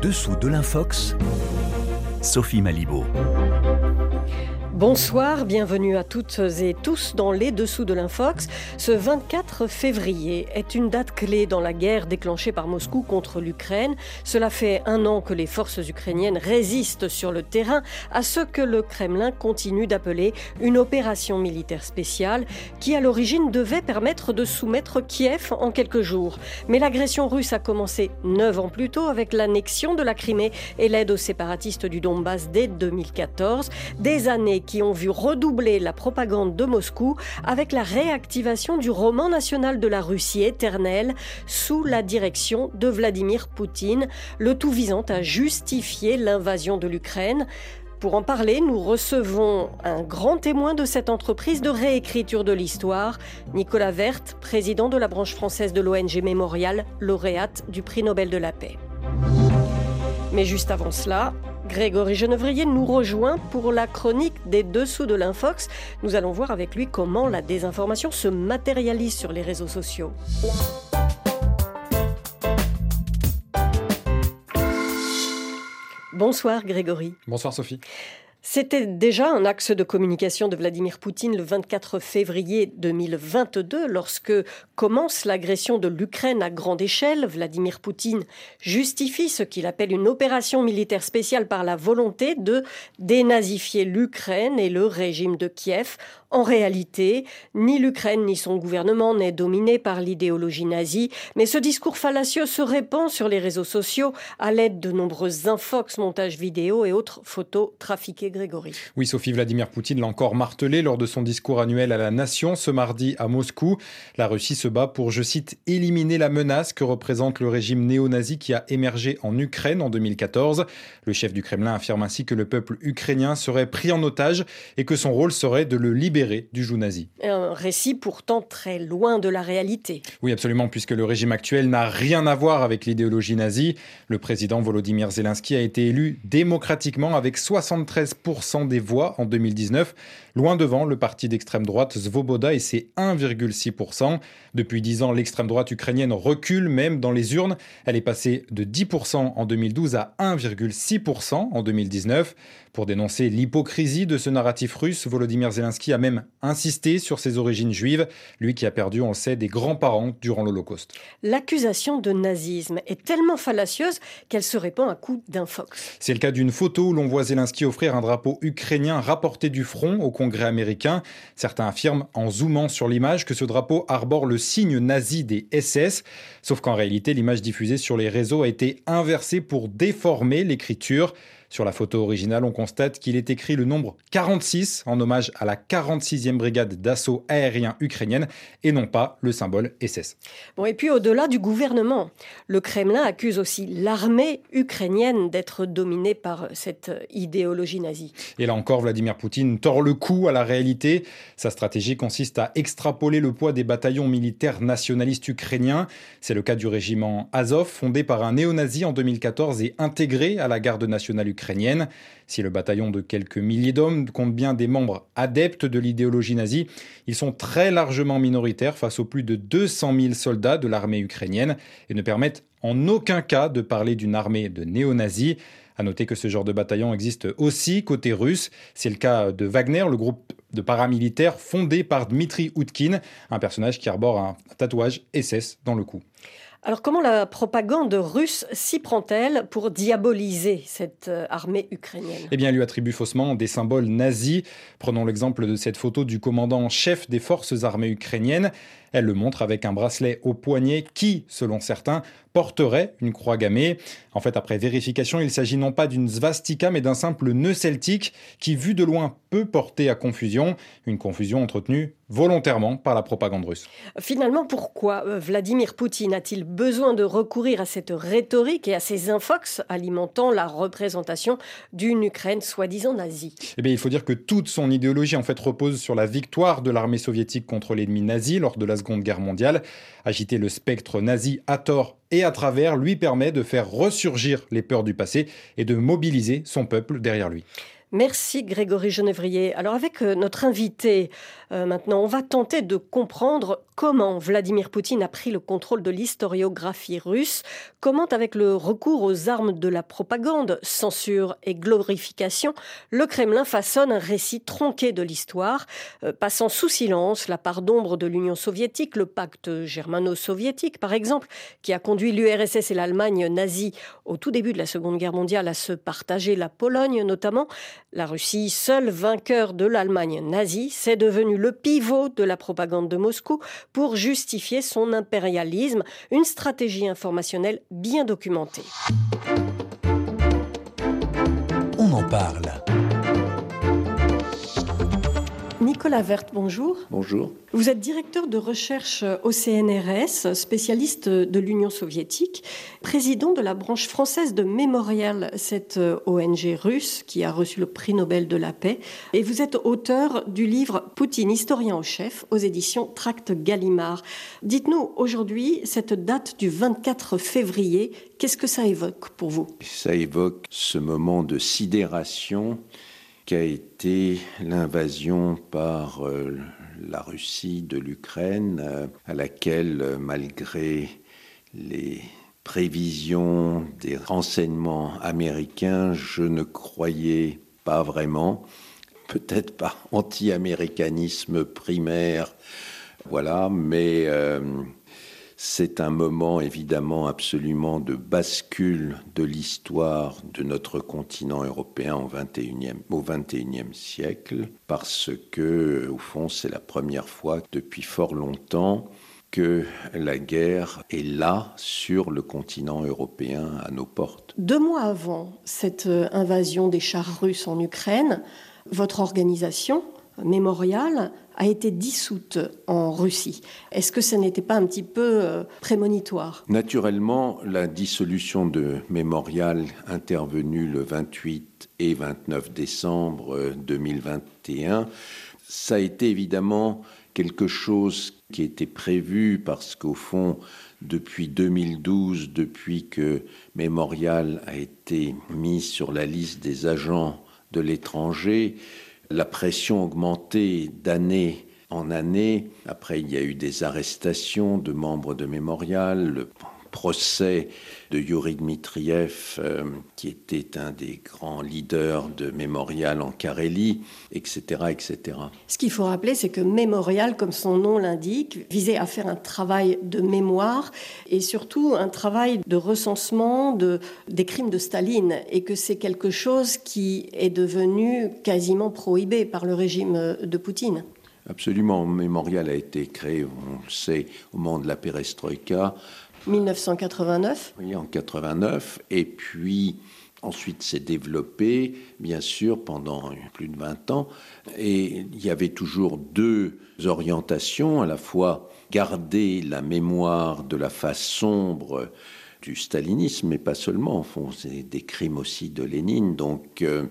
dessous de l'infox, Sophie Malibaud. Bonsoir, bienvenue à toutes et tous dans les dessous de l'Infox. Ce 24 février est une date clé dans la guerre déclenchée par Moscou contre l'Ukraine. Cela fait un an que les forces ukrainiennes résistent sur le terrain à ce que le Kremlin continue d'appeler une opération militaire spéciale qui à l'origine devait permettre de soumettre Kiev en quelques jours. Mais l'agression russe a commencé neuf ans plus tôt avec l'annexion de la Crimée et l'aide aux séparatistes du Donbass dès 2014. Des années qui ont vu redoubler la propagande de Moscou avec la réactivation du roman national de la Russie éternelle sous la direction de Vladimir Poutine, le tout visant à justifier l'invasion de l'Ukraine. Pour en parler, nous recevons un grand témoin de cette entreprise de réécriture de l'histoire, Nicolas Vert, président de la branche française de l'ONG Mémorial, lauréate du prix Nobel de la paix. Mais juste avant cela, Grégory Genevrier nous rejoint pour la chronique des dessous de l'Infox. Nous allons voir avec lui comment la désinformation se matérialise sur les réseaux sociaux. Bonsoir Grégory. Bonsoir Sophie. C'était déjà un axe de communication de Vladimir Poutine le 24 février 2022 lorsque commence l'agression de l'Ukraine à grande échelle. Vladimir Poutine justifie ce qu'il appelle une opération militaire spéciale par la volonté de dénazifier l'Ukraine et le régime de Kiev en réalité, ni l'Ukraine ni son gouvernement n'est dominé par l'idéologie nazie, mais ce discours fallacieux se répand sur les réseaux sociaux à l'aide de nombreuses infox, montages vidéo et autres photos trafiquées Grégory. Oui, Sophie Vladimir Poutine l'a encore martelé lors de son discours annuel à la nation ce mardi à Moscou. La Russie se bat pour, je cite, éliminer la menace que représente le régime néo-nazi qui a émergé en Ukraine en 2014. Le chef du Kremlin affirme ainsi que le peuple ukrainien serait pris en otage et que son rôle serait de le libérer du joug nazi. Un récit pourtant très loin de la réalité. Oui, absolument, puisque le régime actuel n'a rien à voir avec l'idéologie nazie. Le président Volodymyr Zelensky a été élu démocratiquement avec 73% des voix en 2019, loin devant le parti d'extrême droite Svoboda et ses 1,6%. Depuis 10 ans, l'extrême droite ukrainienne recule même dans les urnes. Elle est passée de 10% en 2012 à 1,6% en 2019. Pour dénoncer l'hypocrisie de ce narratif russe, Volodymyr Zelensky a même insisté sur ses origines juives, lui qui a perdu, on le sait, des grands-parents durant l'Holocauste. L'accusation de nazisme est tellement fallacieuse qu'elle se répand à coup d'infox. C'est le cas d'une photo où l'on voit Zelensky offrir un drapeau ukrainien rapporté du front au Congrès américain. Certains affirment, en zoomant sur l'image, que ce drapeau arbore le signe nazi des SS, sauf qu'en réalité, l'image diffusée sur les réseaux a été inversée pour déformer l'écriture. Sur la photo originale, on constate qu'il est écrit le nombre 46 en hommage à la 46e brigade d'assaut aérien ukrainienne et non pas le symbole SS. Bon, et puis au-delà du gouvernement, le Kremlin accuse aussi l'armée ukrainienne d'être dominée par cette idéologie nazie. Et là encore, Vladimir Poutine tord le cou à la réalité. Sa stratégie consiste à extrapoler le poids des bataillons militaires nationalistes ukrainiens. C'est le cas du régiment Azov, fondé par un néo-nazi en 2014 et intégré à la garde nationale ukrainienne ukrainienne. Si le bataillon de quelques milliers d'hommes compte bien des membres adeptes de l'idéologie nazie, ils sont très largement minoritaires face aux plus de 200 000 soldats de l'armée ukrainienne et ne permettent en aucun cas de parler d'une armée de néo-nazis. À noter que ce genre de bataillon existe aussi côté russe. C'est le cas de Wagner, le groupe de paramilitaires fondé par Dmitri Utkin, un personnage qui arbore un tatouage SS dans le cou. Alors comment la propagande russe s'y prend-elle pour diaboliser cette euh, armée ukrainienne? Eh bien, elle lui attribue faussement des symboles nazis. Prenons l'exemple de cette photo du commandant en chef des forces armées ukrainiennes. Elle le montre avec un bracelet au poignet qui, selon certains, porterait une croix gammée. En fait, après vérification, il s'agit non pas d'une svastika, mais d'un simple nœud celtique qui, vu de loin, peut porter à confusion. Une confusion entretenue volontairement par la propagande russe. Finalement, pourquoi euh, Vladimir Poutine a-t-il besoin de recourir à cette rhétorique et à ces infox alimentant la représentation d'une Ukraine soi-disant nazie? Eh bien, il faut dire que toute son idéologie en fait repose sur la victoire de l'armée soviétique contre l'ennemi nazi lors de la Seconde Guerre mondiale. Agiter le spectre nazi à tort et à travers lui permet de faire ressurgir les peurs du passé et de mobiliser son peuple derrière lui. Merci Grégory Genevrier. Alors avec euh, notre invité, euh, maintenant, on va tenter de comprendre comment Vladimir Poutine a pris le contrôle de l'historiographie russe, comment avec le recours aux armes de la propagande, censure et glorification, le Kremlin façonne un récit tronqué de l'histoire, euh, passant sous silence la part d'ombre de l'Union soviétique, le pacte germano-soviétique par exemple, qui a conduit l'URSS et l'Allemagne nazie au tout début de la Seconde Guerre mondiale à se partager la Pologne notamment. La Russie, seul vainqueur de l'Allemagne nazie, s'est devenue le pivot de la propagande de Moscou pour justifier son impérialisme, une stratégie informationnelle bien documentée. On en parle. Nicolas Vert, bonjour. Bonjour. Vous êtes directeur de recherche au CNRS, spécialiste de l'Union soviétique, président de la branche française de Mémorial, cette ONG russe qui a reçu le prix Nobel de la paix. Et vous êtes auteur du livre Poutine, historien au chef, aux éditions Tract Gallimard. Dites-nous aujourd'hui, cette date du 24 février, qu'est-ce que ça évoque pour vous? Ça évoque ce moment de sidération qu'a été l'invasion par euh, la Russie de l'Ukraine, euh, à laquelle, euh, malgré les prévisions des renseignements américains, je ne croyais pas vraiment, peut-être par anti-américanisme primaire, voilà, mais c'est un moment évidemment absolument de bascule de l'histoire de notre continent européen au XXIe au 21e siècle, parce que, au fond, c'est la première fois depuis fort longtemps que la guerre est là sur le continent européen à nos portes. Deux mois avant cette euh, invasion des chars russes en Ukraine, votre organisation, Mémorial, a été dissoute en Russie. Est-ce que ce n'était pas un petit peu euh, prémonitoire? Naturellement, la dissolution de Mémorial intervenue le 28 et 29 décembre 2021, ça a été évidemment quelque chose qui était prévu parce qu'au fond, depuis 2012, depuis que Mémorial a été mis sur la liste des agents de l'étranger, la pression augmentait d'année en année. Après, il y a eu des arrestations de membres de Mémorial, procès de Yuri Dmitriev, euh, qui était un des grands leaders de Mémorial en Carélie, etc., etc. Ce qu'il faut rappeler, c'est que Mémorial, comme son nom l'indique, visait à faire un travail de mémoire et surtout un travail de recensement de, des crimes de Staline et que c'est quelque chose qui est devenu quasiment prohibé par le régime de Poutine. Absolument. Mémorial a été créé, on le sait, au moment de la perestroïka 1989 Oui, en 89. Et puis, ensuite, s'est développé, bien sûr, pendant plus de 20 ans. Et il y avait toujours deux orientations, à la fois garder la mémoire de la face sombre du stalinisme, mais pas seulement, en fond, c'est des crimes aussi de Lénine. Donc, euh,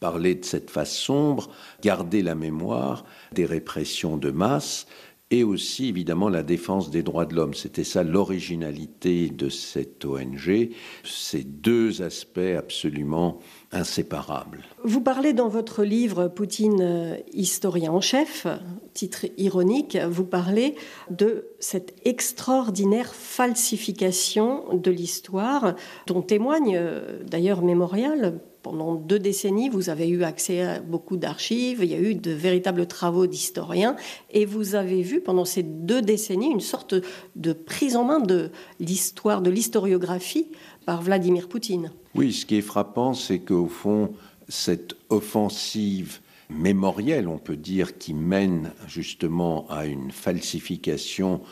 parler de cette face sombre, garder la mémoire des répressions de masse, et aussi évidemment la défense des droits de l'homme. C'était ça l'originalité de cette ONG, ces deux aspects absolument inséparables. Vous parlez dans votre livre Poutine, euh, historien en chef, titre ironique, vous parlez de cette extraordinaire falsification de l'histoire dont témoigne euh, d'ailleurs Mémorial pendant deux décennies, vous avez eu accès à beaucoup d'archives, il y a eu de véritables travaux d'historiens, et vous avez vu pendant ces deux décennies une sorte de prise en main de l'histoire, de l'historiographie par Vladimir Poutine. Oui, ce qui est frappant, c'est qu'au fond, cette offensive mémorielle, on peut dire, qui mène justement à une falsification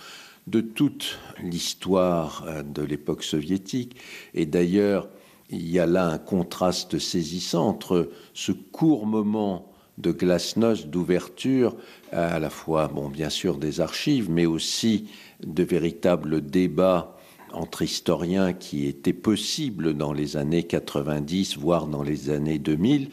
de toute l'histoire euh, de l'époque soviétique, et d'ailleurs, il y a là un contraste saisissant entre ce court moment de glasnost, d'ouverture, à la fois, bon, bien sûr, des archives, mais aussi de véritables débats entre historiens qui étaient possibles dans les années 90, voire dans les années 2000,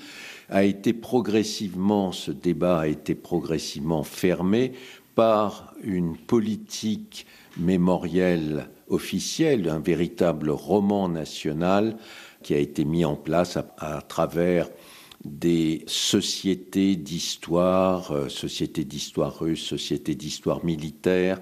a été progressivement, ce débat a été progressivement fermé par une politique mémorielle officielle, un véritable roman national qui a été mis en place à, travers des sociétés d'histoire, euh, sociétés d'histoire russe, sociétés d'histoire militaire,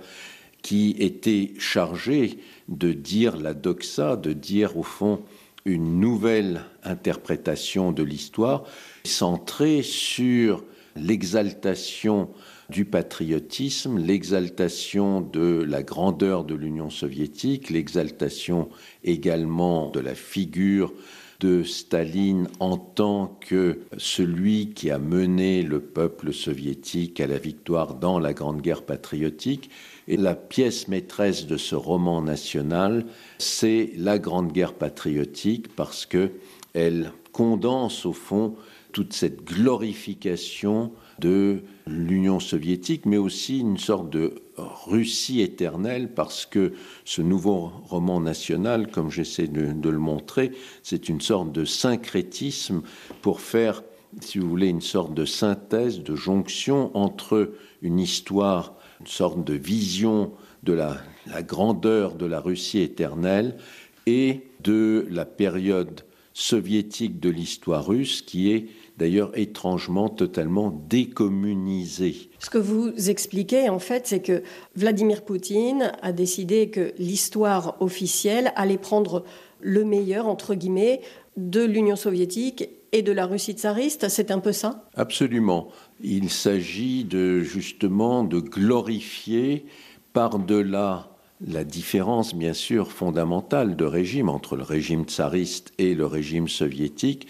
qui étaient chargées de dire la doxa, de dire au fond une nouvelle interprétation de l'histoire, centrée sur l'exaltation du patriotisme, l'exaltation de la grandeur de l'Union soviétique, l'exaltation également de la figure de Staline en tant que celui qui a mené le peuple soviétique à la victoire dans la Grande Guerre patriotique. Et la pièce maîtresse de ce roman national, c'est la Grande Guerre patriotique parce que elle condense au fond toute cette glorification de l'Union soviétique, mais aussi une sorte de Russie éternelle, parce que ce nouveau roman national, comme j'essaie de, le montrer, c'est une sorte de syncrétisme pour faire, si vous voulez, une sorte de synthèse, de jonction entre une histoire, une sorte de vision de la, la grandeur de la Russie éternelle et de la période soviétique de l'histoire russe qui est d'ailleurs étrangement totalement décommunisé. Ce que vous expliquez en fait, c'est que Vladimir Poutine a décidé que l'histoire officielle allait prendre le meilleur, entre guillemets, de l'Union soviétique et de la Russie tsariste, c'est un peu ça? Absolument. Il s'agit de justement de glorifier par-delà la différence, bien sûr, fondamentale de régime entre le régime tsariste et le régime soviétique,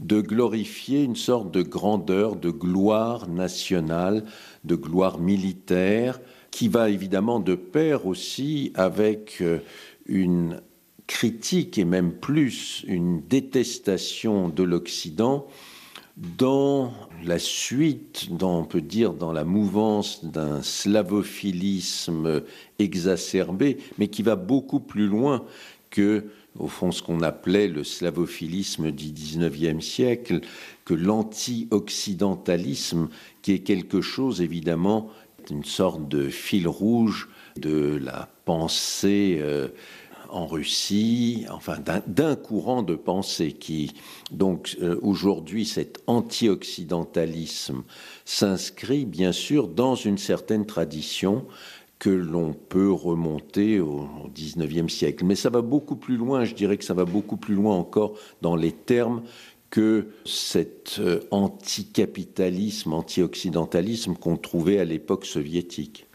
de glorifier une sorte de grandeur, de gloire nationale, de gloire militaire, qui va évidemment de pair aussi avec euh, une critique et même plus une détestation de l'Occident dans la suite, on peut dire dans la mouvance d'un slavophilisme exacerbé, mais qui va beaucoup plus loin que au fond ce qu'on appelait le slavophilisme du XIXe siècle, que l'anti-occidentalisme, qui est quelque chose évidemment, une sorte de fil rouge de la pensée euh, en Russie, enfin d'un courant de pensée qui, donc euh, aujourd'hui, cet anti-occidentalisme s'inscrit bien sûr dans une certaine tradition que l'on peut remonter au XIXe siècle. Mais ça va beaucoup plus loin, je dirais que ça va beaucoup plus loin encore dans les termes que cet euh, anticapitalisme, anti-occidentalisme qu'on trouvait à l'époque soviétique.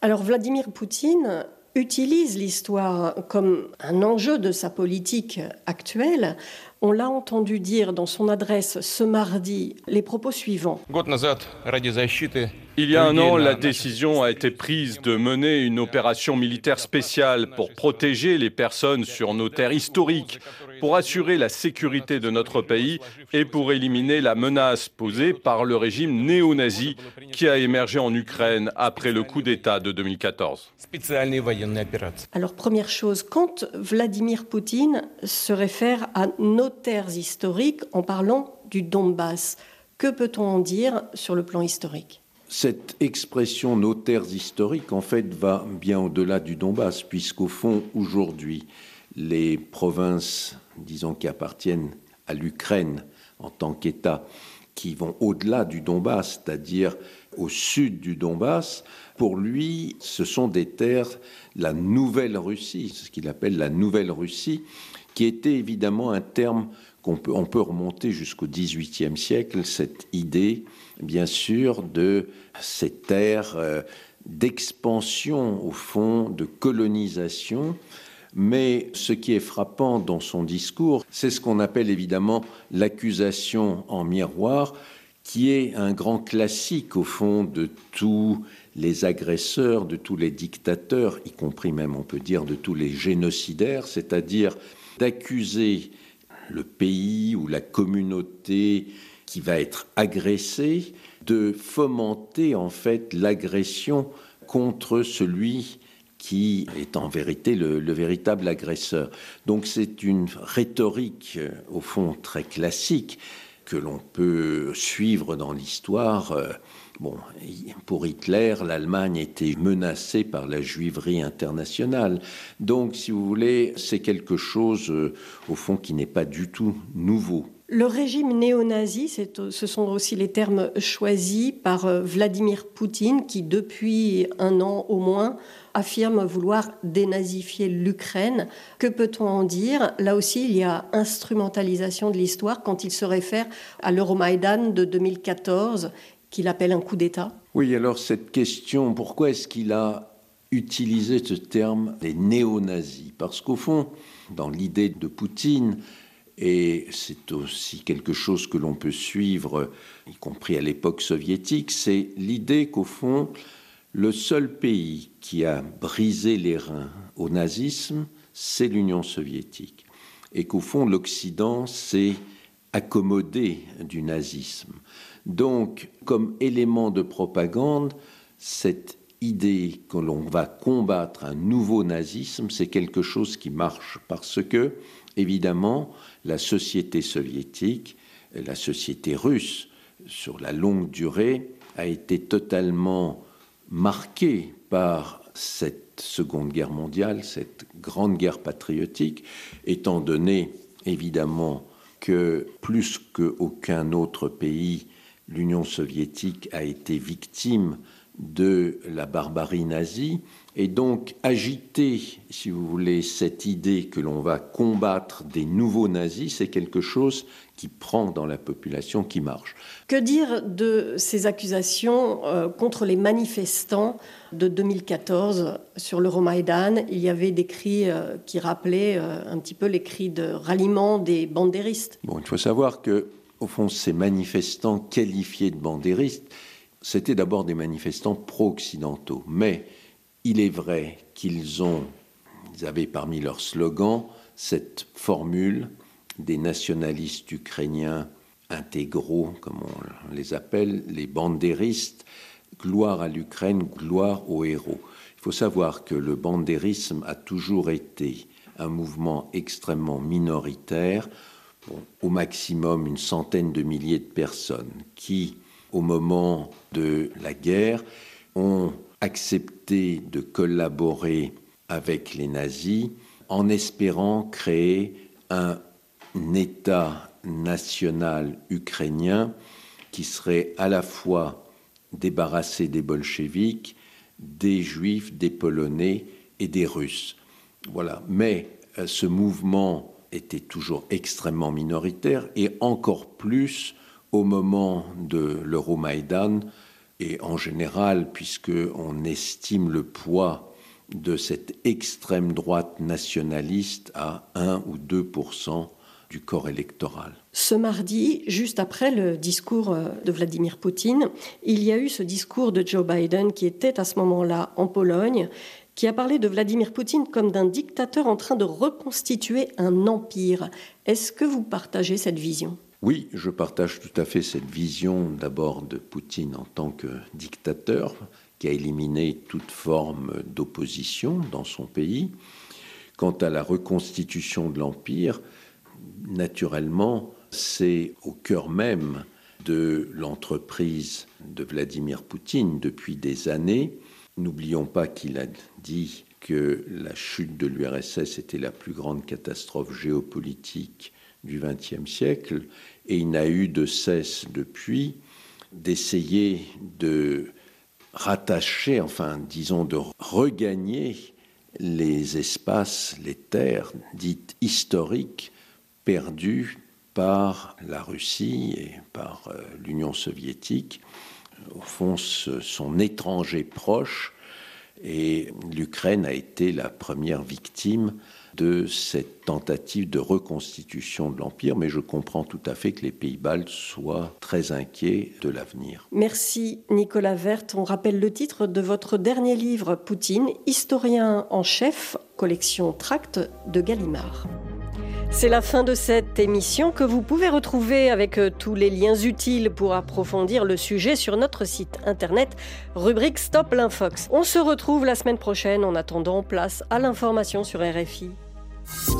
Alors Vladimir Poutine utilise l'histoire comme un enjeu de sa politique actuelle. On l'a entendu dire dans son adresse ce mardi les propos suivants. Il y a un an, la décision a été prise de mener une opération militaire spéciale pour protéger les personnes sur nos terres historiques, pour assurer la sécurité de notre pays et pour éliminer la menace posée par le régime néo-nazi qui a émergé en Ukraine après le coup d'État de 2014. Alors première chose, quand Vladimir Poutine se réfère à nos terres historiques en parlant du Donbass, que peut-on en dire sur le plan historique? Cette expression nos terres historiques, en fait, va bien au-delà du Donbass, puisqu'au fond, aujourd'hui, les provinces, disons, qui appartiennent à l'Ukraine en tant qu'État, qui vont au-delà du Donbass, c'est-à-dire au sud du Donbass, pour lui, ce sont des terres, la Nouvelle Russie, ce qu'il appelle la Nouvelle Russie, qui était évidemment un terme on peut remonter jusqu'au XVIIIe siècle, cette idée bien sûr, de ces terres euh, d'expansion, au fond, de colonisation. Mais ce qui est frappant dans son discours, c'est ce qu'on appelle évidemment l'accusation en miroir, qui est un grand classique, au fond, de tous les agresseurs, de tous les dictateurs, y compris même, on peut dire, de tous les génocidaires, c'est-à-dire d'accuser le pays ou la communauté qui va être agressé, de fomenter en fait l'agression contre celui qui est en vérité le, véritable agresseur. Donc c'est une rhétorique euh, au fond très classique que l'on peut suivre dans l'histoire. Euh, bon, pour Hitler, l'Allemagne était menacée par la juiverie internationale. Donc, si vous voulez, c'est quelque chose, euh, au fond, qui n'est pas du tout nouveau. Le régime néo-nazi, ce sont aussi les termes choisis par euh, Vladimir Poutine, qui depuis un an au moins affirme vouloir dénazifier l'Ukraine. Que peut-on en dire? Là aussi, il y a instrumentalisation de l'histoire quand il se réfère à l'Euromaïdan de 2014, qu'il appelle un coup d'État. Oui, alors cette question, pourquoi est-ce qu'il a utilisé ce terme des néo-nazis? Parce qu'au fond, dans l'idée de Poutine, et c'est aussi quelque chose que l'on peut suivre, y compris à l'époque soviétique, c'est l'idée qu'au fond, le seul pays qui a brisé les reins au nazisme, c'est l'Union soviétique. Et qu'au fond, l'Occident s'est accommodé du nazisme. Donc, comme élément de propagande, cette idée que l'on va combattre un nouveau nazisme, c'est quelque chose qui marche parce que, évidemment, la société soviétique, la société russe, sur la longue durée, a été totalement marquée par cette Seconde Guerre mondiale, cette grande guerre patriotique, étant donné évidemment que plus qu'aucun autre pays, l'Union soviétique a été victime de la barbarie nazie, et donc agiter, si vous voulez, cette idée que l'on va combattre des nouveaux nazis, c'est quelque chose qui prend dans la population, qui marche. Que dire de ces accusations euh, contre les manifestants de 2014 sur l'Euromaïdan? Il y avait des cris euh, qui rappelaient euh, un petit peu les cris de ralliement des bandéristes. Bon, il faut savoir que, au fond, ces manifestants qualifiés de bandéristes, c'était d'abord des manifestants pro-occidentaux, mais il est vrai qu'ils ont, ils avaient parmi leurs slogans cette formule des nationalistes ukrainiens intégraux, comme on les appelle, les bandéristes, gloire à l'Ukraine, gloire aux héros. Il faut savoir que le bandérisme a toujours été un mouvement extrêmement minoritaire, au maximum une centaine de milliers de personnes, qui, au moment de la guerre, ont accepté de collaborer avec les nazis en espérant créer un État national ukrainien qui serait à la fois débarrassé des bolcheviks, des juifs, des polonais et des russes. Voilà. Mais euh, ce mouvement était toujours extrêmement minoritaire et encore plus au moment de l'Euromaïdan et en général, puisque on estime le poids de cette extrême droite nationaliste à 1 ou 2% du corps électoral. Ce mardi, juste après le discours euh, de Vladimir Poutine, il y a eu ce discours de Joe Biden qui était à ce moment-là en Pologne, qui a parlé de Vladimir Poutine comme d'un dictateur en train de reconstituer un empire. Est-ce que vous partagez cette vision? Oui, je partage tout à fait cette vision d'abord de Poutine en tant que dictateur qui a éliminé toute forme d'opposition dans son pays. Quant à la reconstitution de l'Empire, naturellement, c'est au cœur même de l'entreprise de Vladimir Poutine depuis des années. N'oublions pas qu'il a dit que la chute de l'URSS était la plus grande catastrophe géopolitique du XXe siècle et il n'a eu de cesse depuis d'essayer de rattacher, enfin disons de regagner les espaces, les terres dites historiques perdues par la Russie et par euh, l'Union soviétique. Au fond, son étranger proche et l'Ukraine a été la première victime de cette tentative de reconstitution de l'Empire, mais je comprends tout à fait que les pays baltes soient très inquiets de l'avenir. Merci Nicolas Vert. On rappelle le titre de votre dernier livre, Poutine, historien en chef, collection Tract de Gallimard. C'est la fin de cette émission que vous pouvez retrouver avec euh, tous les liens utiles pour approfondir le sujet sur notre site internet, rubrique Stop l'Infox. On se retrouve la semaine prochaine. En attendant, place à l'information sur RFI. So